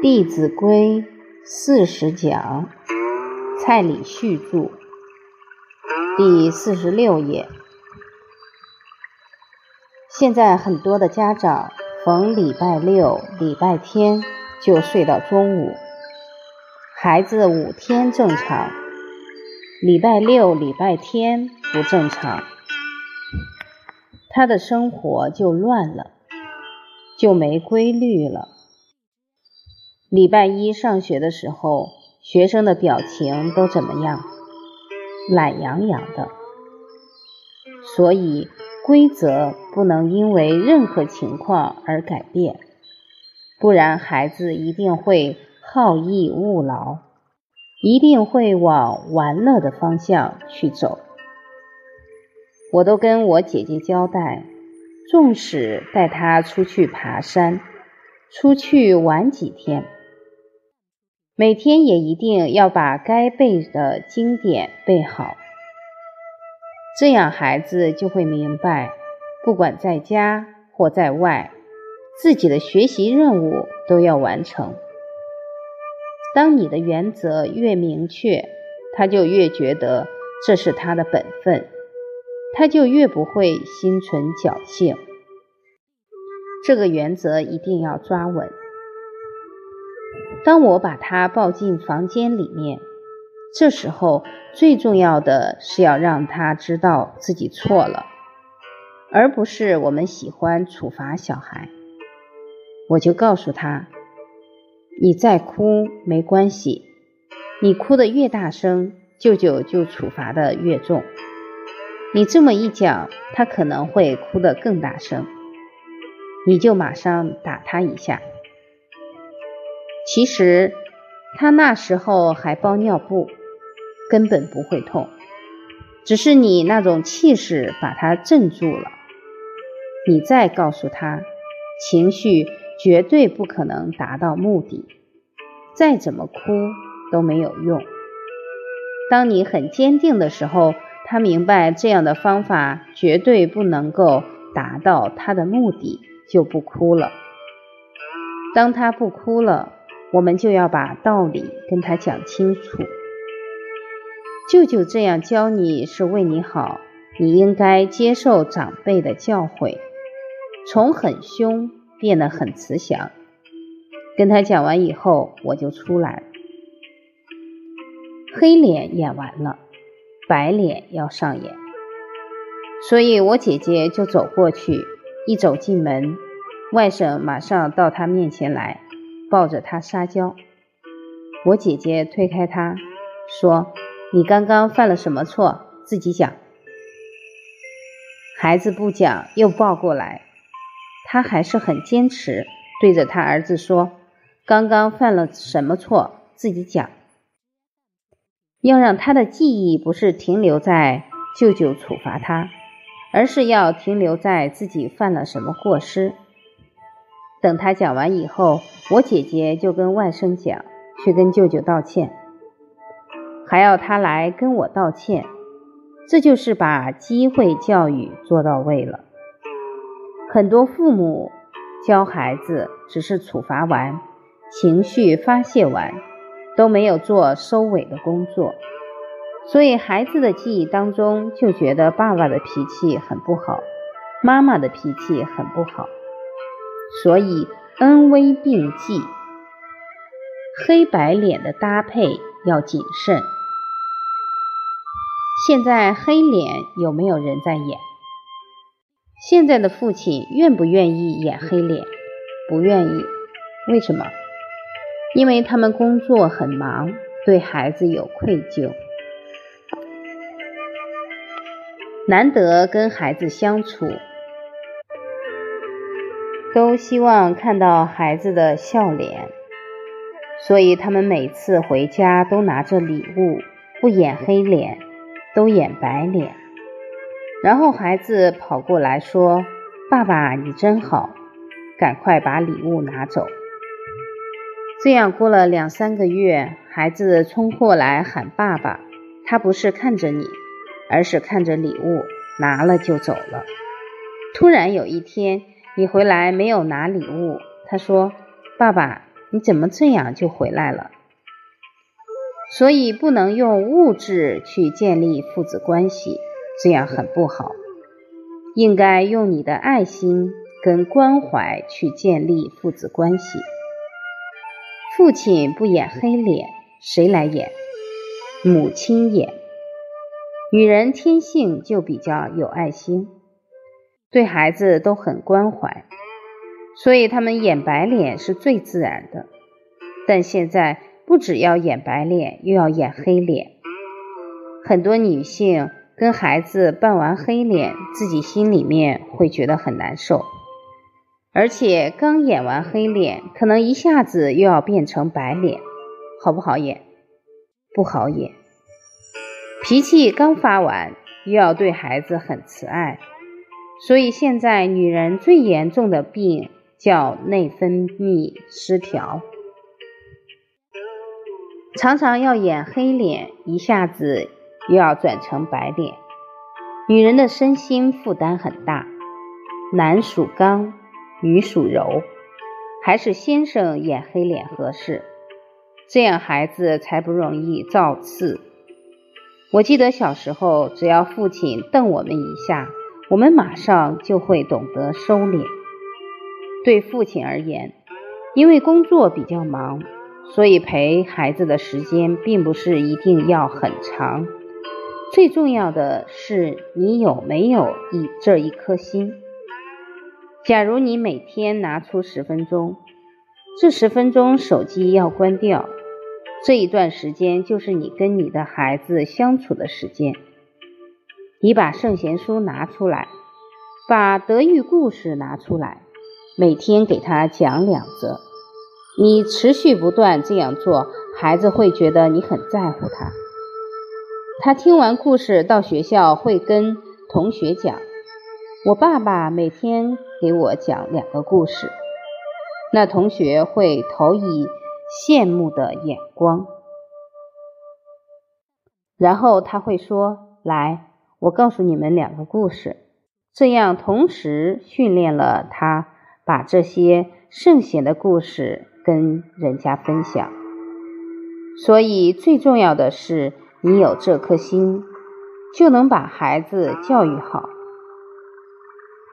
《弟子规》四十讲，蔡礼旭著，第四十六页。现在很多的家长逢礼拜六、礼拜天就睡到中午，孩子五天正常，礼拜六、礼拜天不正常，他的生活就乱了，就没规律了。礼拜一上学的时候，学生的表情都怎么样？懒洋洋的。所以规则不能因为任何情况而改变，不然孩子一定会好逸恶劳，一定会往玩乐的方向去走。我都跟我姐姐交代，纵使带他出去爬山，出去玩几天。每天也一定要把该背的经典背好，这样孩子就会明白，不管在家或在外，自己的学习任务都要完成。当你的原则越明确，他就越觉得这是他的本分，他就越不会心存侥幸。这个原则一定要抓稳。当我把他抱进房间里面，这时候最重要的是要让他知道自己错了，而不是我们喜欢处罚小孩。我就告诉他：“你再哭没关系，你哭得越大声，舅舅就处罚的越重。你这么一讲，他可能会哭得更大声，你就马上打他一下。”其实他那时候还包尿布，根本不会痛，只是你那种气势把他镇住了。你再告诉他，情绪绝对不可能达到目的，再怎么哭都没有用。当你很坚定的时候，他明白这样的方法绝对不能够达到他的目的，就不哭了。当他不哭了。我们就要把道理跟他讲清楚。舅舅这样教你是为你好，你应该接受长辈的教诲，从很凶变得很慈祥。跟他讲完以后，我就出来。黑脸演完了，白脸要上演，所以我姐姐就走过去，一走进门，外甥马上到他面前来。抱着他撒娇，我姐姐推开他，说：“你刚刚犯了什么错？自己讲。”孩子不讲，又抱过来，他还是很坚持，对着他儿子说：“刚刚犯了什么错？自己讲。”要让他的记忆不是停留在舅舅处罚他，而是要停留在自己犯了什么过失。等他讲完以后，我姐姐就跟外甥讲，去跟舅舅道歉，还要他来跟我道歉，这就是把机会教育做到位了。很多父母教孩子只是处罚完，情绪发泄完，都没有做收尾的工作，所以孩子的记忆当中就觉得爸爸的脾气很不好，妈妈的脾气很不好。所以恩威并济，黑白脸的搭配要谨慎。现在黑脸有没有人在演？现在的父亲愿不愿意演黑脸？不愿意。为什么？因为他们工作很忙，对孩子有愧疚，难得跟孩子相处。都希望看到孩子的笑脸，所以他们每次回家都拿着礼物，不演黑脸，都演白脸。然后孩子跑过来说：“爸爸，你真好，赶快把礼物拿走。”这样过了两三个月，孩子冲过来喊爸爸，他不是看着你，而是看着礼物，拿了就走了。突然有一天。你回来没有拿礼物？他说：“爸爸，你怎么这样就回来了？所以不能用物质去建立父子关系，这样很不好。应该用你的爱心跟关怀去建立父子关系。父亲不演黑脸，谁来演？母亲演。女人天性就比较有爱心，对孩子都很关怀，所以他们演白脸是最自然的。但现在不只要演白脸，又要演黑脸。很多女性跟孩子扮完黑脸，自己心里面会觉得很难受，而且刚演完黑脸，可能一下子又要变成白脸，好不好演？不好演。脾气刚发完，又要对孩子很慈爱，所以现在女人最严重的病叫内分泌失调，常常要演黑脸，一下子又要转成白脸，女人的身心负担很大。男属刚，女属柔，还是先生演黑脸合适，这样孩子才不容易造次。我记得小时候，只要父亲瞪我们一下，我们马上就会懂得收敛。对父亲而言，因为工作比较忙，所以陪孩子的时间并不是一定要很长。最重要的是你有没有一这一颗心。假如你每天拿出十分钟，这十分钟手机要关掉。这一段时间就是你跟你的孩子相处的时间。你把圣贤书拿出来，把德育故事拿出来，每天给他讲两则。你持续不断这样做，孩子会觉得你很在乎他。他听完故事到学校会跟同学讲：“我爸爸每天给我讲两个故事。”那同学会投以。羡慕的眼光，然后他会说：“来，我告诉你们两个故事。”这样同时训练了他把这些圣贤的故事跟人家分享。所以最重要的是，你有这颗心，就能把孩子教育好。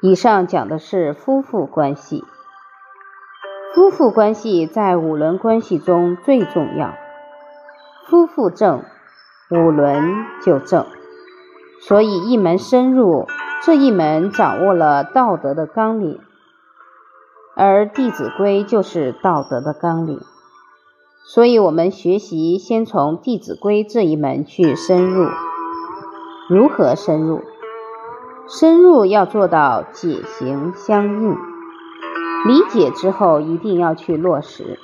以上讲的是夫妇关系。夫妇关系在五伦关系中最重要。夫妇正，五伦就正。所以一门深入，这一门掌握了道德的纲领，而《弟子规》就是道德的纲领。所以我们学习先从《弟子规》这一门去深入。如何深入？深入要做到解行相应。理解之后，一定要去落实。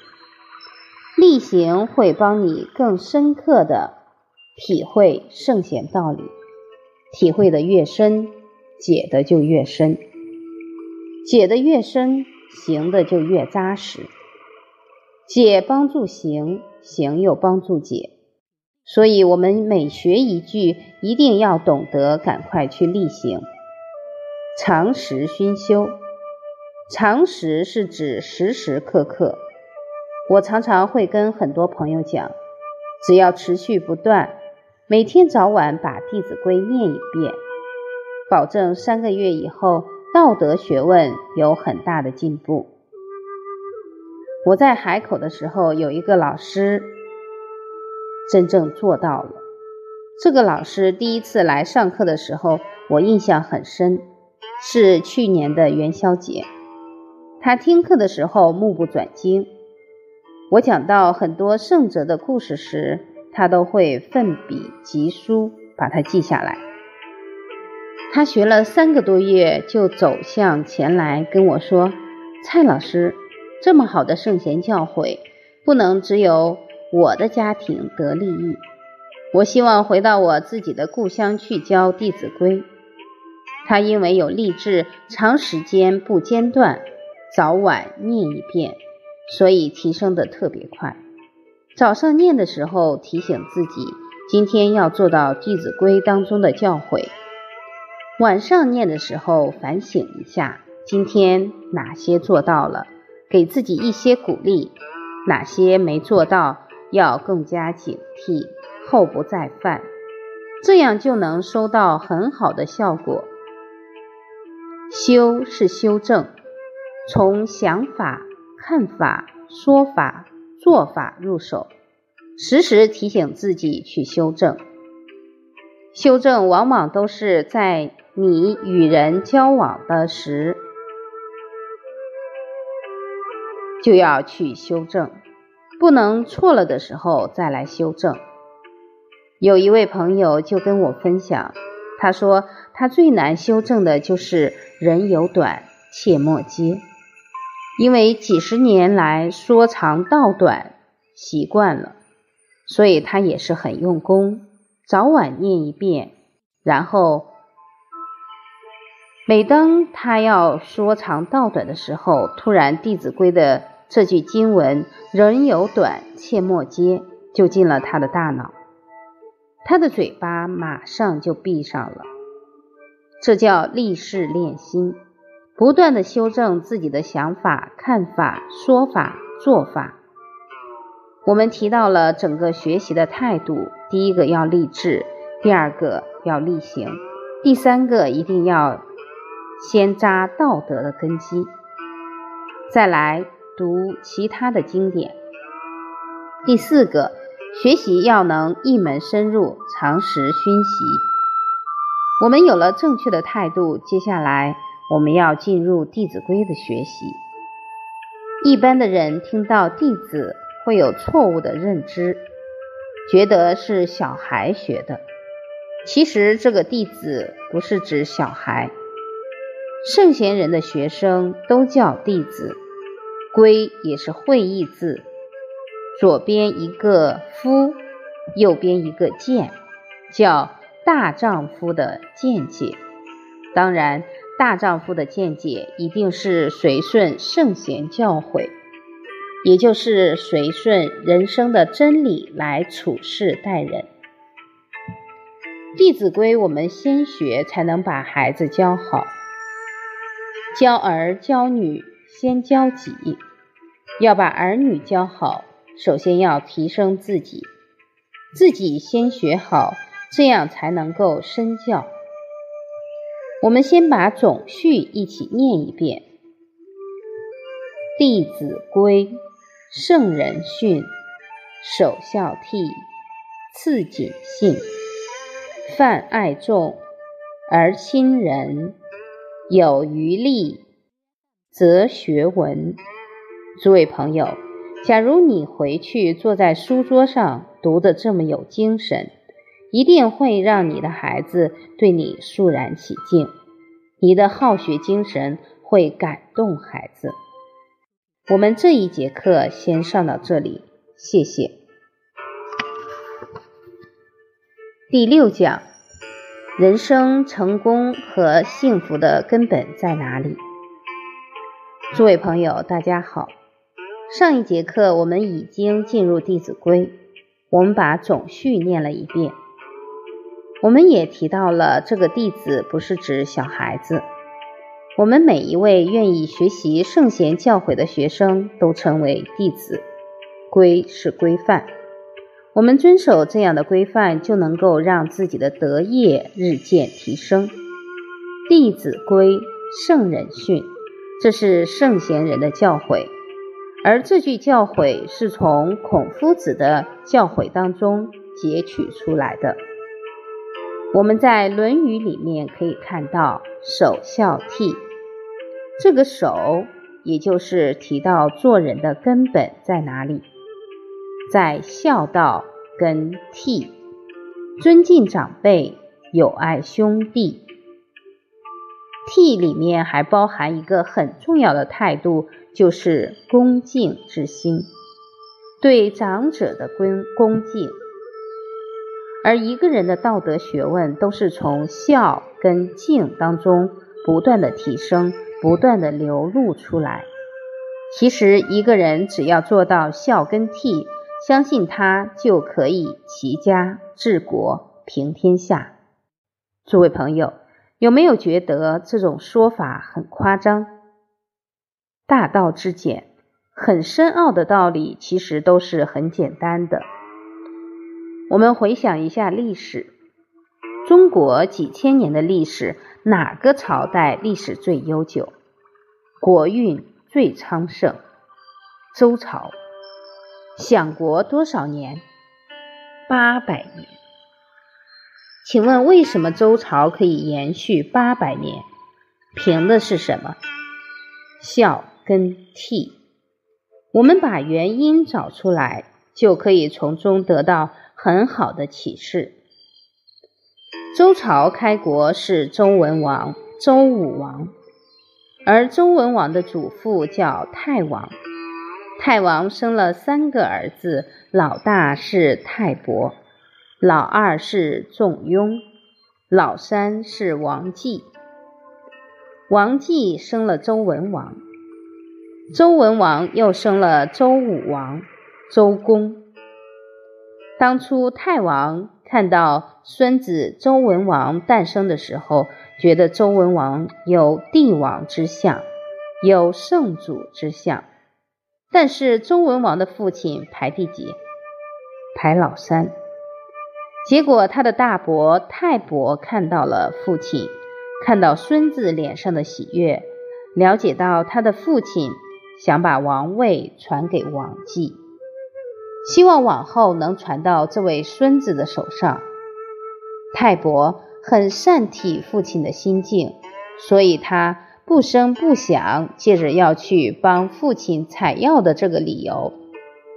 例行会帮你更深刻的体会圣贤道理，体会的越深，解的就越深，解的越深，行的就越扎实。解帮助行，行又帮助解，所以我们每学一句，一定要懂得赶快去例行，常识熏修。常识是指时时刻刻。我常常会跟很多朋友讲，只要持续不断，每天早晚把《弟子规》念一遍，保证三个月以后道德学问有很大的进步。我在海口的时候，有一个老师真正做到了。这个老师第一次来上课的时候，我印象很深，是去年的元宵节。他听课的时候目不转睛。我讲到很多圣哲的故事时，他都会奋笔疾书，把它记下来。他学了三个多月，就走向前来跟我说：“蔡老师，这么好的圣贤教诲，不能只有我的家庭得利益。我希望回到我自己的故乡去教《弟子规》。”他因为有立志，长时间不间断。早晚念一遍，所以提升的特别快。早上念的时候提醒自己，今天要做到《弟子规》当中的教诲；晚上念的时候反省一下，今天哪些做到了，给自己一些鼓励。哪些没做到，要更加警惕，后不再犯，这样就能收到很好的效果。修是修正，从想法、看法、说法、做法入手，时时提醒自己去修正。修正往往都是在你与人交往的时。就要去修正，不能错了的时候再来修正。有一位朋友就跟我分享，他说他最难修正的就是人有短，切莫接。因为几十年来说长道短习惯了，所以他也是很用功，早晚念一遍，然后每当他要说长道短的时候，突然《弟子规》的。这句经文“人有短，切莫接”就进了他的大脑，他的嘴巴马上就闭上了。这叫立事练心，不断的修正自己的想法、看法、说法、做法。我们提到了整个学习的态度：第一个要立志，第二个要力行，第三个一定要先扎道德的根基，再来。读其他的经典。第四个，学习要能一门深入，常识熏习。我们有了正确的态度，接下来我们要进入《弟子规》的学习。一般的人听到“弟子”会有错误的认知，觉得是小孩学的。其实这个“弟子”不是指小孩，圣贤人的学生都叫弟子。规也是会意字，左边一个夫，右边一个见，叫大丈夫的见解。当然，大丈夫的见解一定是随顺圣贤教诲，也就是随顺人生的真理来处事待人。《弟子规》，我们先学才能把孩子教好，教儿教女。先教己，要把儿女教好，首先要提升自己，自己先学好，这样才能够身教。我们先把总序一起念一遍：《弟子规》，圣人训，首孝悌，次谨信，泛爱众，而亲仁，有余力。则学文，诸位朋友，假如你回去坐在书桌上读的这么有精神，一定会让你的孩子对你肃然起敬。你的好学精神会感动孩子。我们这一节课先上到这里，谢谢。第六讲：人生成功和幸福的根本在哪里？诸位朋友，大家好。上一节课我们已经进入《弟子规》，我们把总序念了一遍。我们也提到了，这个弟子不是指小孩子。我们每一位愿意学习圣贤教诲的学生，都称为弟子。规是规范，我们遵守这样的规范，就能够让自己的德业日渐提升。《弟子规》，圣人训。这是圣贤人的教诲，而这句教诲是从孔夫子的教诲当中截取出来的。我们在《论语》里面可以看到“首孝悌”，这个“首”也就是提到做人的根本在哪里，在孝道跟悌，尊敬长辈，友爱兄弟。悌里面还包含一个很重要的态度，就是恭敬之心，对长者的恭恭敬。而一个人的道德学问，都是从孝跟敬当中不断的提升，不断的流露出来。其实一个人只要做到孝跟悌，相信他就可以齐家治国平天下。诸位朋友。有没有觉得这种说法很夸张？大道至简，很深奥的道理，其实都是很简单的。我们回想一下历史，中国几千年的历史，哪个朝代历史最悠久，国运最昌盛？周朝。享国多少年？八百年。请问为什么周朝可以延续八百年？凭的是什么？孝跟悌。我们把原因找出来，就可以从中得到很好的启示。周朝开国是周文王、周武王，而周文王的祖父叫太王。太王生了三个儿子，老大是太伯，老二是仲雍，老三是王继。王继生了周文王，周文王又生了周武王、周公。当初太王看到孙子周文王诞生的时候，觉得周文王有帝王之相，有圣祖之相。但是周文王的父亲排第几？排老三。结果他的大伯太伯看到了父亲，看到孙子脸上的喜悦，了解到他的父亲想把王位传给王继，希望往后能传到这位孙子的手上。太伯很善体父亲的心境，所以他。不声不响，借着要去帮父亲采药的这个理由，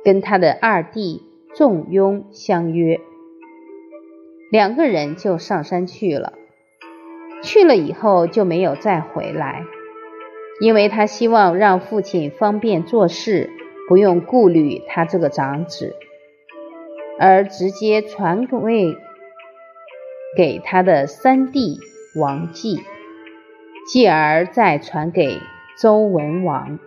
跟他的二弟仲雍相约，两个人就上山去了。去了以后就没有再回来，因为他希望让父亲方便做事，不用顾虑他这个长子，而直接传位给他的三弟王继。继而再传给周文王。